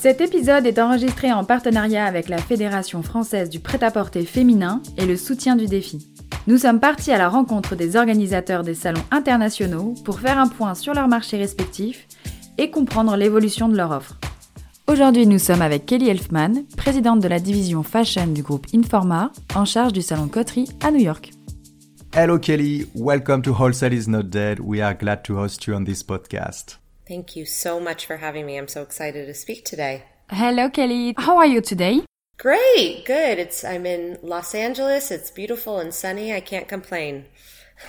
Cet épisode est enregistré en partenariat avec la Fédération française du prêt-à-porter féminin et le soutien du défi. Nous sommes partis à la rencontre des organisateurs des salons internationaux pour faire un point sur leurs marchés respectifs et comprendre l'évolution de leur offre. Aujourd'hui, nous sommes avec Kelly Elfman, présidente de la division fashion du groupe Informa, en charge du salon Coterie à New York. Hello Kelly, welcome to Wholesale is not dead. We are glad to host you on this podcast. Thank you so much for having me. I'm so excited to speak today. Hello, Kelly. How are you today? Great, good. It's I'm in Los Angeles. It's beautiful and sunny. I can't complain.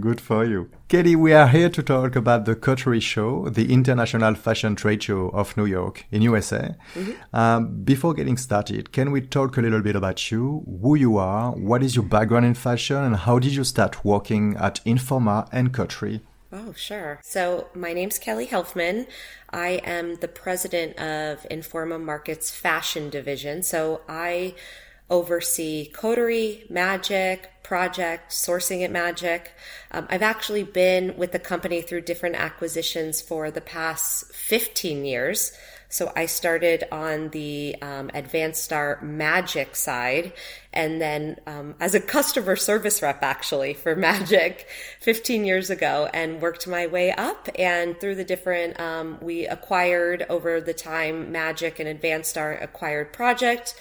Good for you. Kelly, we are here to talk about the Coterie Show, the international fashion trade show of New York in USA. Mm-hmm. Um, before getting started, can we talk a little bit about you, who you are, what is your background in fashion, and how did you start working at Informa and Coterie? Oh, sure. So, my name's Kelly Helfman. I am the president of Informa Markets Fashion Division. So, I oversee Coterie, Magic, Project, sourcing at Magic. Um, I've actually been with the company through different acquisitions for the past 15 years. So I started on the um, Advanstar Magic side, and then um, as a customer service rep actually for Magic 15 years ago, and worked my way up. And through the different, um, we acquired over the time Magic and Advanstar acquired Project.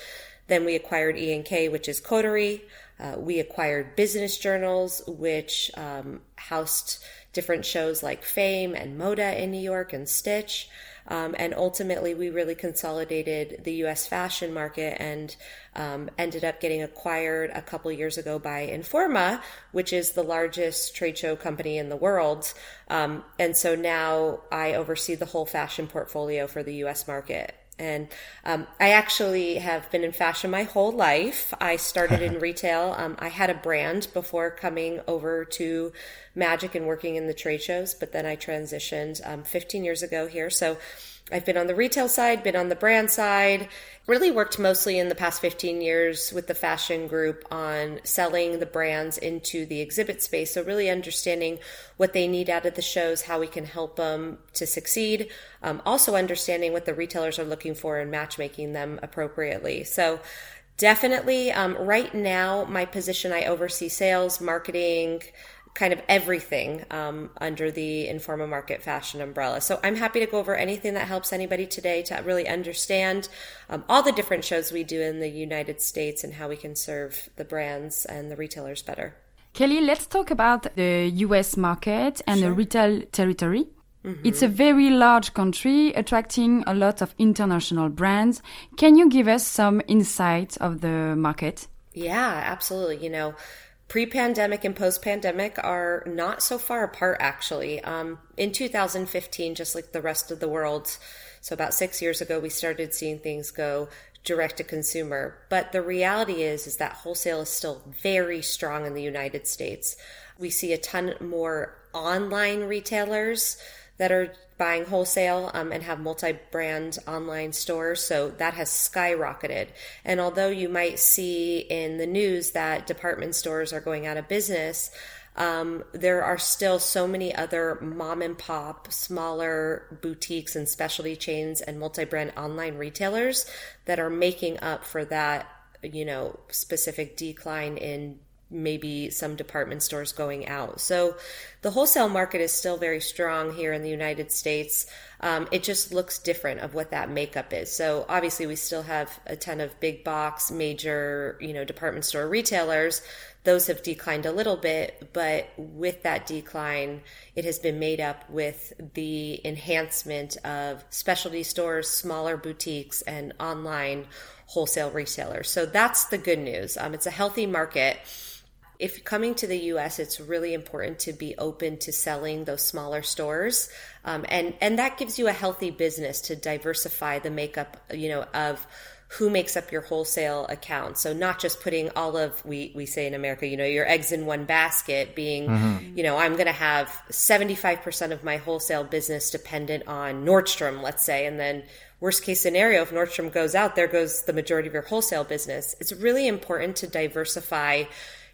Then we acquired ENK, which is Coterie. Uh, we acquired business journals, which um, housed different shows like Fame and Moda in New York and Stitch. Um, and ultimately, we really consolidated the U.S. fashion market and um, ended up getting acquired a couple years ago by Informa, which is the largest trade show company in the world. Um, and so now I oversee the whole fashion portfolio for the U.S. market. And um, I actually have been in fashion my whole life. I started in retail. Um, I had a brand before coming over to Magic and working in the trade shows, but then I transitioned um, 15 years ago here. So I've been on the retail side, been on the brand side, really worked mostly in the past 15 years with the fashion group on selling the brands into the exhibit space. So, really understanding what they need out of the shows, how we can help them to succeed. Um, also, understanding what the retailers are looking for and matchmaking them appropriately. So, definitely um, right now, my position I oversee sales, marketing, kind of everything um, under the Informa Market Fashion umbrella. So I'm happy to go over anything that helps anybody today to really understand um, all the different shows we do in the United States and how we can serve the brands and the retailers better. Kelly, let's talk about the US market and sure. the retail territory. Mm -hmm. It's a very large country attracting a lot of international brands. Can you give us some insight of the market? Yeah, absolutely. You know, pre pandemic and post pandemic are not so far apart, actually. Um, in 2015, just like the rest of the world, so about six years ago, we started seeing things go direct to consumer. But the reality is, is that wholesale is still very strong in the United States. We see a ton more online retailers that are buying wholesale um, and have multi brand online stores. So that has skyrocketed. And although you might see in the news that department stores are going out of business, um, there are still so many other mom and pop, smaller boutiques and specialty chains and multi brand online retailers that are making up for that, you know, specific decline in maybe some department stores going out. So the wholesale market is still very strong here in the United States. Um, it just looks different of what that makeup is. So obviously we still have a ton of big box, major, you know, department store retailers. Those have declined a little bit, but with that decline, it has been made up with the enhancement of specialty stores, smaller boutiques, and online wholesale retailers. So that's the good news. Um, it's a healthy market if coming to the US, it's really important to be open to selling those smaller stores. Um, and, and that gives you a healthy business to diversify the makeup, you know, of who makes up your wholesale account. So not just putting all of we we say in America, you know, your eggs in one basket being, mm-hmm. you know, I'm going to have 75% of my wholesale business dependent on Nordstrom, let's say, and then worst case scenario if Nordstrom goes out, there goes the majority of your wholesale business. It's really important to diversify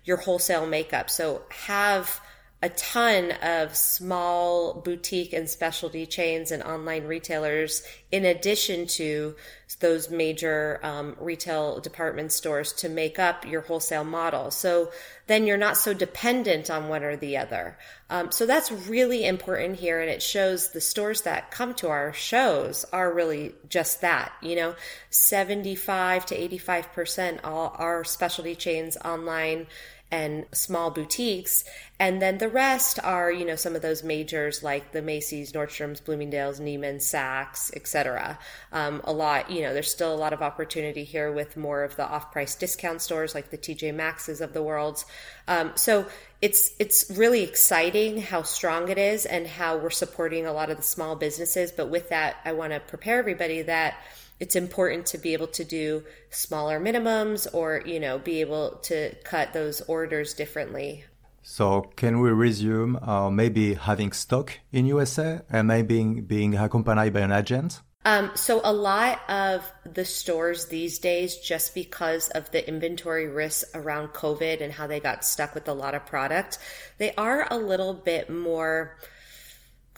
your wholesale makeup. So have a ton of small boutique and specialty chains and online retailers in addition to those major um, retail department stores to make up your wholesale model. So then you're not so dependent on one or the other. Um, so that's really important here and it shows the stores that come to our shows are really just that you know? 75 to 85 percent all are specialty chains online and small boutiques. And then the rest are, you know, some of those majors like the Macy's, Nordstrom's, Bloomingdale's, Neiman, Saks, etc. Um, a lot, you know, there's still a lot of opportunity here with more of the off-price discount stores like the TJ Maxx's of the world. Um, so it's it's really exciting how strong it is and how we're supporting a lot of the small businesses. But with that, I want to prepare everybody that it's important to be able to do smaller minimums or you know be able to cut those orders differently. So can we resume uh, maybe having stock in usa and maybe being accompanied by an agent? Um, so a lot of the stores these days just because of the inventory risks around covid and how they got stuck with a lot of product they are a little bit more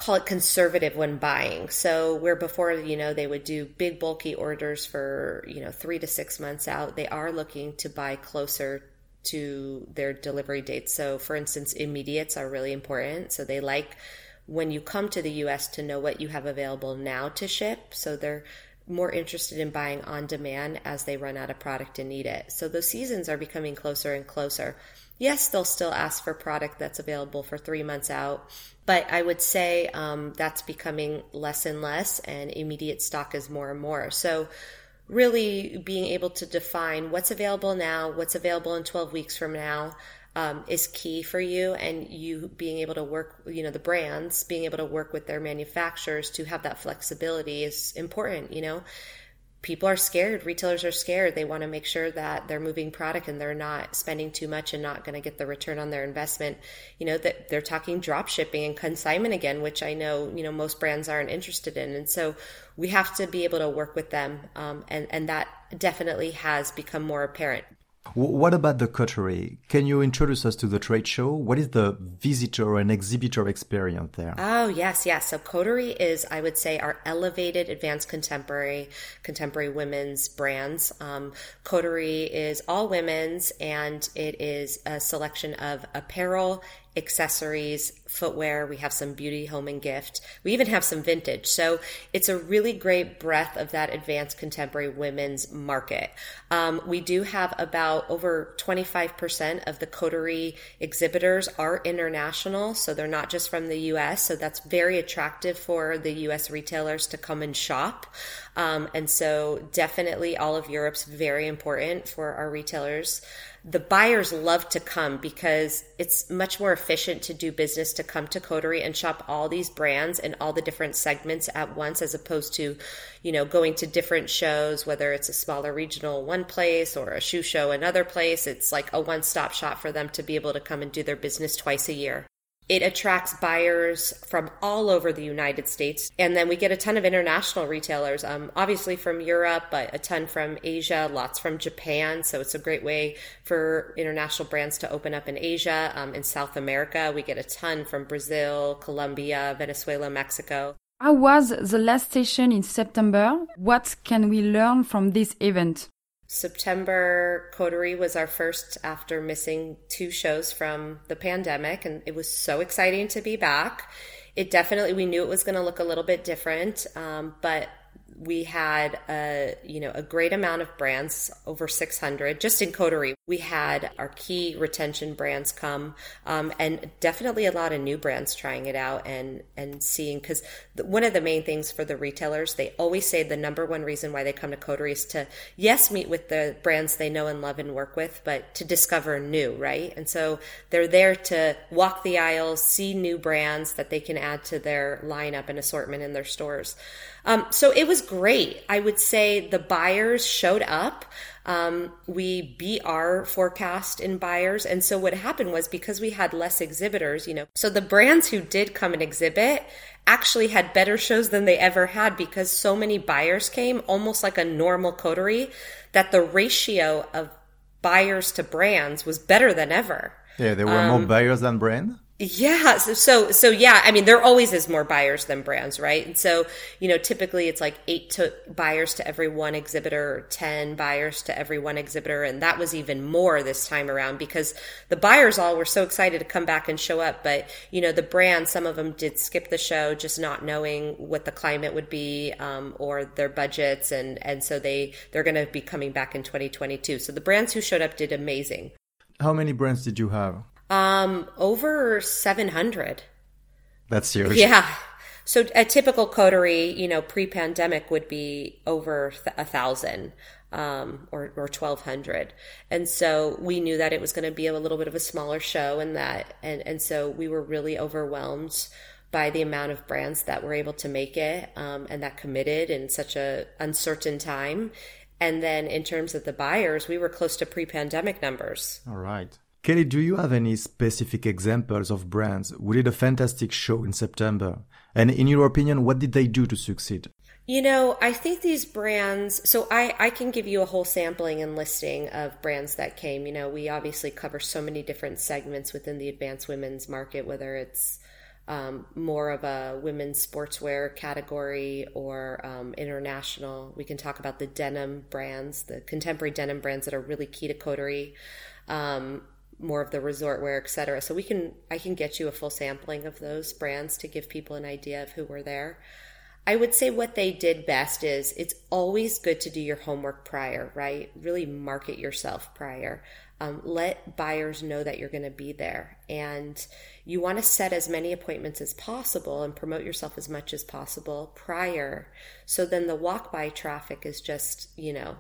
call it conservative when buying. So where before, you know, they would do big bulky orders for, you know, three to six months out, they are looking to buy closer to their delivery dates. So for instance, immediates are really important. So they like when you come to the US to know what you have available now to ship. So they're more interested in buying on demand as they run out of product and need it. So those seasons are becoming closer and closer. Yes, they'll still ask for product that's available for three months out but I would say um, that's becoming less and less, and immediate stock is more and more. So, really being able to define what's available now, what's available in 12 weeks from now, um, is key for you and you being able to work you know the brands being able to work with their manufacturers to have that flexibility is important you know people are scared. Retailers are scared. They want to make sure that they're moving product and they're not spending too much and not going to get the return on their investment. You know that they're talking drop shipping and consignment again which i know you know most brands aren't interested in. And so we have to be able to work with them um, and and that definitely has become more apparent what about the coterie? Can you introduce us to the trade show? What is the visitor and exhibitor experience there? Oh, yes, yes. So coterie is, I would say, our elevated advanced contemporary, contemporary women's brands. Um, coterie is all women's and it is a selection of apparel accessories, footwear. We have some beauty, home, and gift. We even have some vintage. So it's a really great breadth of that advanced contemporary women's market. Um, we do have about over 25% of the coterie exhibitors are international. So they're not just from the US. So that's very attractive for the US retailers to come and shop. Um, and so definitely all of Europe's very important for our retailers the buyers love to come because it's much more efficient to do business to come to Coterie and shop all these brands and all the different segments at once as opposed to, you know, going to different shows, whether it's a smaller regional one place or a shoe show another place. It's like a one stop shop for them to be able to come and do their business twice a year. It attracts buyers from all over the United States. And then we get a ton of international retailers, um, obviously from Europe, but a ton from Asia, lots from Japan. So it's a great way for international brands to open up in Asia. Um, in South America, we get a ton from Brazil, Colombia, Venezuela, Mexico. How was the last session in September? What can we learn from this event? September Coterie was our first after missing two shows from the pandemic, and it was so exciting to be back. It definitely, we knew it was going to look a little bit different, um, but we had a you know a great amount of brands over 600 just in coterie we had our key retention brands come um, and definitely a lot of new brands trying it out and and seeing because one of the main things for the retailers they always say the number one reason why they come to coterie is to yes meet with the brands they know and love and work with but to discover new right? And so they're there to walk the aisles see new brands that they can add to their lineup and assortment in their stores um, so it was great. I would say the buyers showed up. Um, we beat our forecast in buyers. And so what happened was because we had less exhibitors, you know, so the brands who did come and exhibit actually had better shows than they ever had because so many buyers came, almost like a normal coterie, that the ratio of buyers to brands was better than ever. Yeah, there were um, more buyers than brands. Yeah. So, so, so, yeah, I mean, there always is more buyers than brands, right? And so, you know, typically it's like eight to buyers to every one exhibitor, or 10 buyers to every one exhibitor. And that was even more this time around because the buyers all were so excited to come back and show up. But, you know, the brands, some of them did skip the show just not knowing what the climate would be, um, or their budgets. And, and so they, they're going to be coming back in 2022. So the brands who showed up did amazing. How many brands did you have? Um, over 700. That's huge. Yeah. So a typical coterie, you know, pre-pandemic would be over a thousand, um, or, or 1200. And so we knew that it was going to be a little bit of a smaller show and that, and, and so we were really overwhelmed by the amount of brands that were able to make it, um, and that committed in such a uncertain time. And then in terms of the buyers, we were close to pre-pandemic numbers. All right. Kelly, do you have any specific examples of brands who did a fantastic show in September? And in your opinion, what did they do to succeed? You know, I think these brands, so I, I can give you a whole sampling and listing of brands that came. You know, we obviously cover so many different segments within the advanced women's market, whether it's um, more of a women's sportswear category or um, international. We can talk about the denim brands, the contemporary denim brands that are really key to coterie. Um, more of the resort wear, etc. So we can I can get you a full sampling of those brands to give people an idea of who were there. I would say what they did best is it's always good to do your homework prior, right? Really market yourself prior. Um, let buyers know that you're going to be there. And you want to set as many appointments as possible and promote yourself as much as possible prior. So then the walk by traffic is just, you know,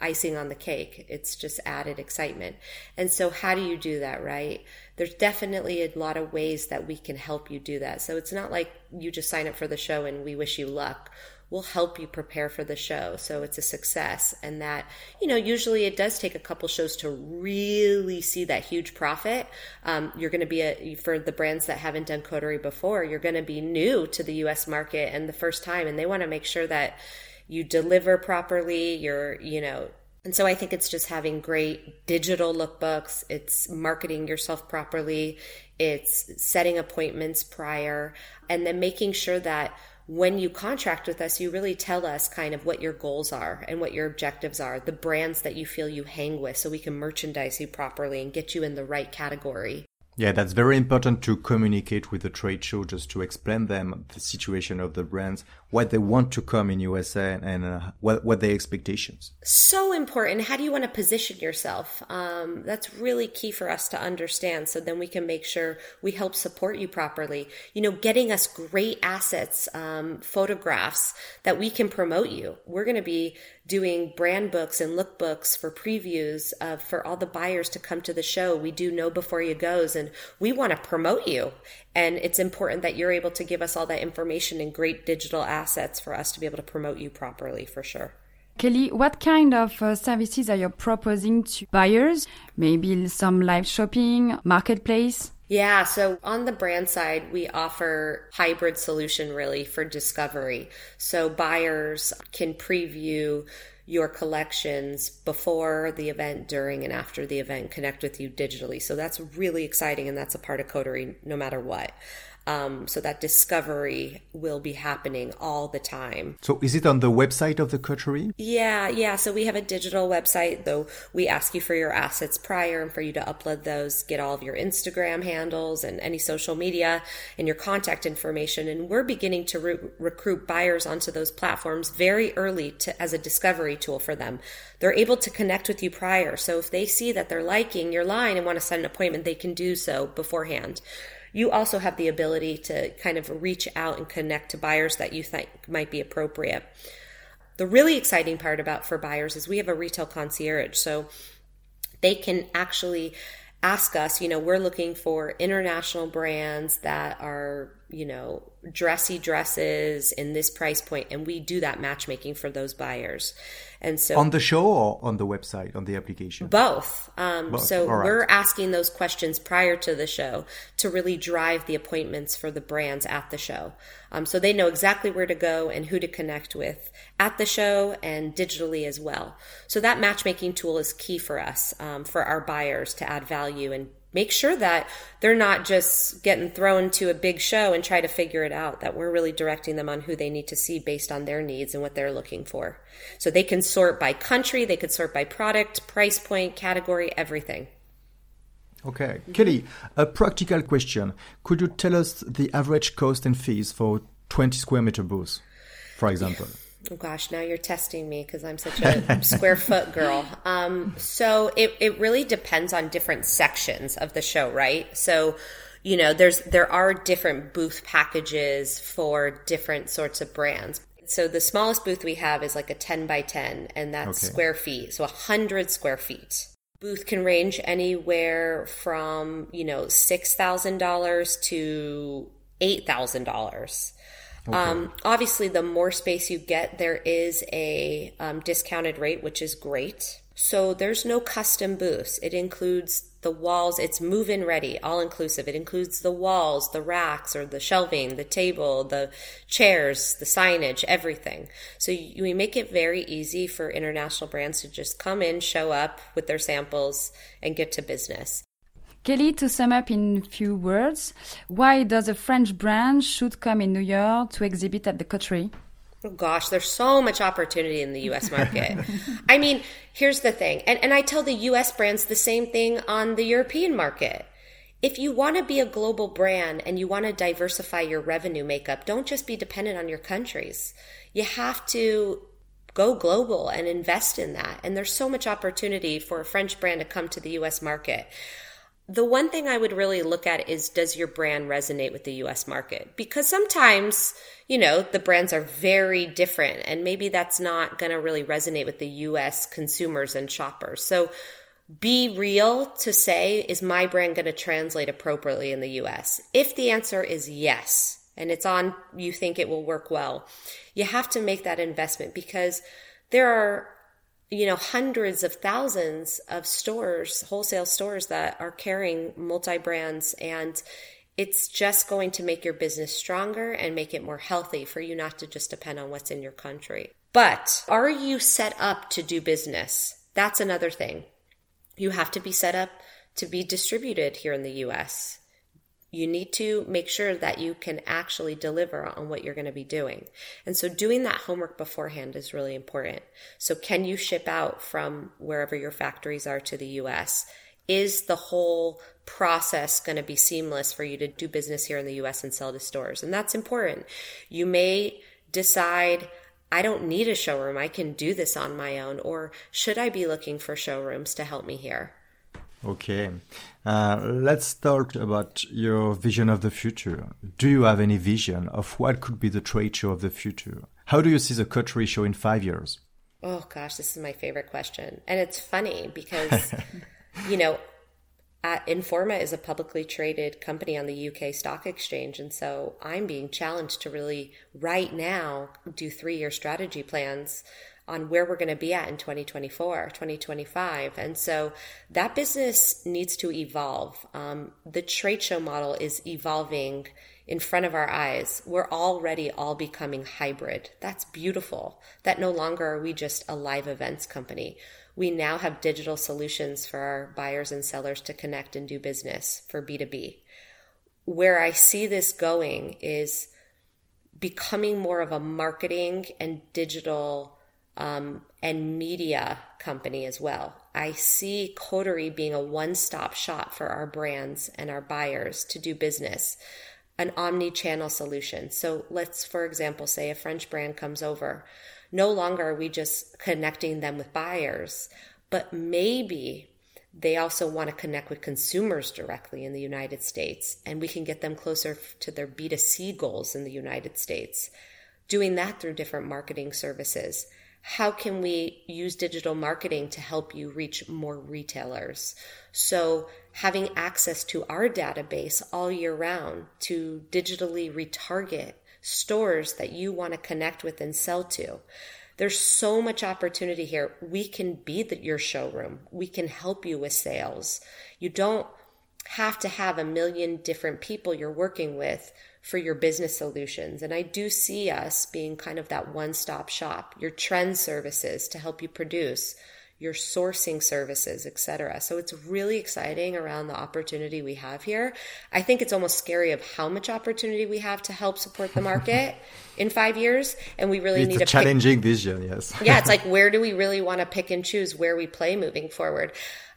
icing on the cake. It's just added excitement. And so, how do you do that, right? There's definitely a lot of ways that we can help you do that. So, it's not like you just sign up for the show and we wish you luck. We'll help you prepare for the show so it's a success. And that, you know, usually it does take a couple shows to really see that huge profit. Um, you're going to be a, for the brands that haven't done coterie before, you're going to be new to the US market and the first time, and they want to make sure that you deliver properly, you're, you know, and so I think it's just having great digital lookbooks, it's marketing yourself properly, it's setting appointments prior, and then making sure that when you contract with us, you really tell us kind of what your goals are and what your objectives are, the brands that you feel you hang with, so we can merchandise you properly and get you in the right category. Yeah, that's very important to communicate with the trade show, just to explain them the situation of the brands, what they want to come in USA, and uh, what what their expectations. So important. How do you want to position yourself? Um, that's really key for us to understand. So then we can make sure we help support you properly. You know, getting us great assets, um, photographs that we can promote you. We're going to be doing brand books and lookbooks for previews uh, for all the buyers to come to the show. We do know before you goes, and we want to promote you. And it's important that you're able to give us all that information and great digital assets for us to be able to promote you properly for sure. Kelly, what kind of uh, services are you proposing to buyers? Maybe some live shopping, marketplace? Yeah, so on the brand side, we offer hybrid solution really for discovery. So buyers can preview your collections before the event, during, and after the event, connect with you digitally. So that's really exciting, and that's a part of Coterie no matter what. Um, so that discovery will be happening all the time. So is it on the website of the coterie? Yeah, yeah. So we have a digital website, though we ask you for your assets prior and for you to upload those, get all of your Instagram handles and any social media and your contact information. And we're beginning to re- recruit buyers onto those platforms very early to, as a discovery tool for them. They're able to connect with you prior. So if they see that they're liking your line and want to set an appointment, they can do so beforehand you also have the ability to kind of reach out and connect to buyers that you think might be appropriate. The really exciting part about for buyers is we have a retail concierge. So they can actually ask us, you know, we're looking for international brands that are, you know, dressy dresses in this price point, and we do that matchmaking for those buyers. And so on the show or on the website, on the application? Both. Um, both. So right. we're asking those questions prior to the show to really drive the appointments for the brands at the show. Um, so they know exactly where to go and who to connect with at the show and digitally as well. So that matchmaking tool is key for us, um, for our buyers to add value and make sure that they're not just getting thrown to a big show and try to figure it out, that we're really directing them on who they need to see based on their needs and what they're looking for. So they can sort by country, they could sort by product, price point, category, everything. Okay. Kelly, a practical question. Could you tell us the average cost and fees for 20 square meter booths, for example? Oh gosh, now you're testing me because I'm such a square foot girl. Um, so it, it really depends on different sections of the show, right? So, you know, there's there are different booth packages for different sorts of brands. So the smallest booth we have is like a 10 by 10, and that's okay. square feet. So 100 square feet. Booth can range anywhere from, you know, $6,000 to $8,000. Okay. Um, obviously, the more space you get, there is a um, discounted rate, which is great. So there's no custom booths. It includes the walls. It's move in ready, all inclusive. It includes the walls, the racks or the shelving, the table, the chairs, the signage, everything. So you, we make it very easy for international brands to just come in, show up with their samples and get to business. Kelly, to sum up in a few words, why does a French brand should come in New York to exhibit at the Coterie? Oh gosh, there's so much opportunity in the US market. I mean, here's the thing, and, and I tell the US brands the same thing on the European market. If you want to be a global brand and you want to diversify your revenue makeup, don't just be dependent on your countries. You have to go global and invest in that. And there's so much opportunity for a French brand to come to the US market. The one thing I would really look at is does your brand resonate with the US market? Because sometimes, you know, the brands are very different and maybe that's not going to really resonate with the US consumers and shoppers. So be real to say, is my brand going to translate appropriately in the US? If the answer is yes, and it's on, you think it will work well, you have to make that investment because there are you know, hundreds of thousands of stores, wholesale stores that are carrying multi brands and it's just going to make your business stronger and make it more healthy for you not to just depend on what's in your country. But are you set up to do business? That's another thing. You have to be set up to be distributed here in the US you need to make sure that you can actually deliver on what you're going to be doing. And so doing that homework beforehand is really important. So can you ship out from wherever your factories are to the US? Is the whole process going to be seamless for you to do business here in the US and sell to stores? And that's important. You may decide, I don't need a showroom. I can do this on my own. Or should I be looking for showrooms to help me here? Okay. Uh, let's talk about your vision of the future. Do you have any vision of what could be the trade show of the future? How do you see the Coterie show in five years? Oh gosh, this is my favorite question. And it's funny because, you know, Informa is a publicly traded company on the UK stock exchange. And so I'm being challenged to really right now do three year strategy plans on where we're going to be at in 2024, 2025. And so that business needs to evolve. Um, the trade show model is evolving in front of our eyes. We're already all becoming hybrid. That's beautiful. That no longer are we just a live events company. We now have digital solutions for our buyers and sellers to connect and do business for B2B where I see this going is becoming more of a marketing and digital um, and media company as well. I see Coterie being a one stop shop for our brands and our buyers to do business, an omni channel solution. So let's, for example, say a French brand comes over. No longer are we just connecting them with buyers, but maybe they also want to connect with consumers directly in the United States, and we can get them closer to their B2C goals in the United States. Doing that through different marketing services. How can we use digital marketing to help you reach more retailers? So, having access to our database all year round to digitally retarget stores that you want to connect with and sell to. There's so much opportunity here. We can be the, your showroom. We can help you with sales. You don't have to have a million different people you're working with for your business solutions. And I do see us being kind of that one stop shop, your trend services to help you produce your sourcing services, etc. So it's really exciting around the opportunity we have here. I think it's almost scary of how much opportunity we have to help support the market in five years, and we really it's need a challenging pick, vision. Yes. yeah, it's like where do we really want to pick and choose where we play moving forward?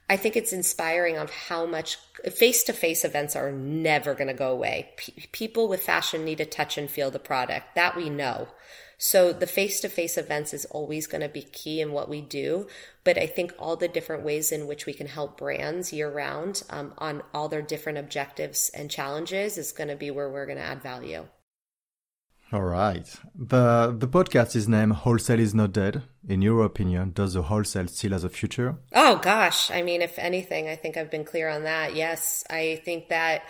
I think it's inspiring of how much face to face events are never going to go away. P- people with fashion need to touch and feel the product. That we know. So the face to face events is always going to be key in what we do. But I think all the different ways in which we can help brands year round um, on all their different objectives and challenges is going to be where we're going to add value. All right. The the podcast is named Wholesale is Not Dead. In your opinion, does the wholesale still has a future? Oh gosh. I mean, if anything, I think I've been clear on that. Yes. I think that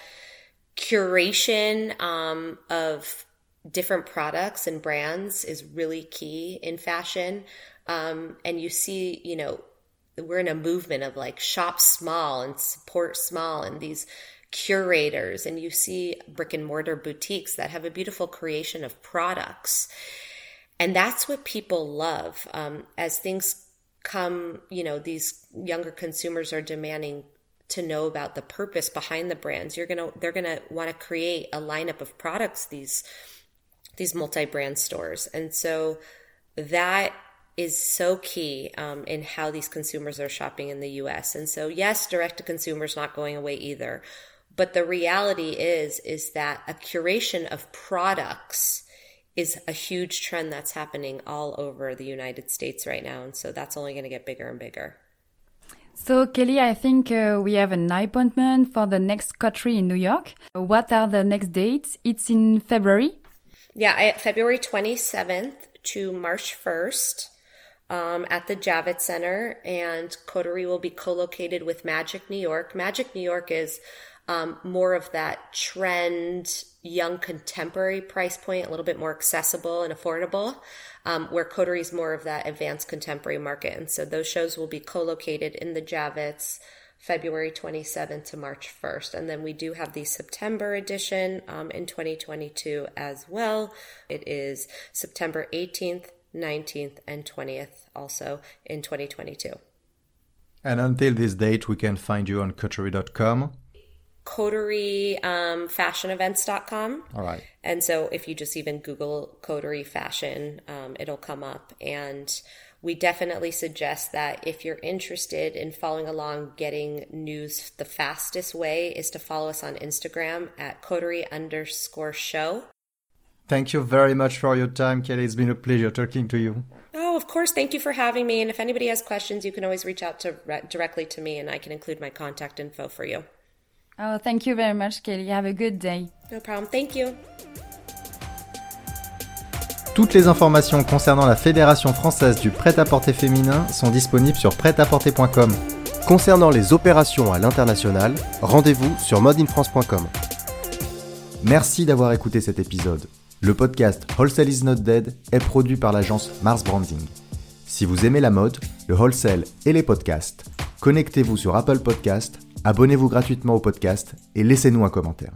curation um, of different products and brands is really key in fashion. Um, and you see, you know, we're in a movement of like shop small and support small and these curators and you see brick and mortar boutiques that have a beautiful creation of products and that's what people love um, as things come you know these younger consumers are demanding to know about the purpose behind the brands you're gonna they're gonna want to create a lineup of products these these multi-brand stores. And so that is so key um, in how these consumers are shopping in the US. And so yes, direct to consumer is not going away either. But the reality is is that a curation of products is a huge trend that's happening all over the United States right now. And so that's only going to get bigger and bigger. So, Kelly, I think uh, we have an appointment for the next Coterie in New York. What are the next dates? It's in February. Yeah, I, February 27th to March 1st um, at the Javits Center, and Coterie will be co located with Magic New York. Magic New York is um, more of that trend, young contemporary price point, a little bit more accessible and affordable, um, where Coterie is more of that advanced contemporary market. And so those shows will be co located in the Javits. February 27th to March 1st. And then we do have the September edition um, in 2022 as well. It is September 18th, 19th, and 20th also in 2022. And until this date, we can find you on coterie.com. Coterie um, fashionevents.com. All right. And so if you just even Google Coterie fashion, um, it'll come up. And we definitely suggest that if you're interested in following along getting news, the fastest way is to follow us on Instagram at coterie underscore show. Thank you very much for your time, Kelly. It's been a pleasure talking to you. Oh, of course. Thank you for having me. And if anybody has questions, you can always reach out to directly to me and I can include my contact info for you. Oh, thank you very much, Kelly. Have a good day. No problem. Thank you. Toutes les informations concernant la Fédération française du prêt-à-porter féminin sont disponibles sur prêt-à-porter.com. Concernant les opérations à l'international, rendez-vous sur modeinfrance.com. Merci d'avoir écouté cet épisode. Le podcast Wholesale is not dead est produit par l'agence Mars Branding. Si vous aimez la mode, le wholesale et les podcasts, connectez-vous sur Apple Podcast, abonnez-vous gratuitement au podcast et laissez-nous un commentaire.